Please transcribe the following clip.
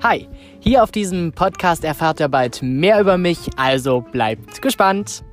Hi, hier auf diesem Podcast erfahrt ihr bald mehr über mich, also bleibt gespannt.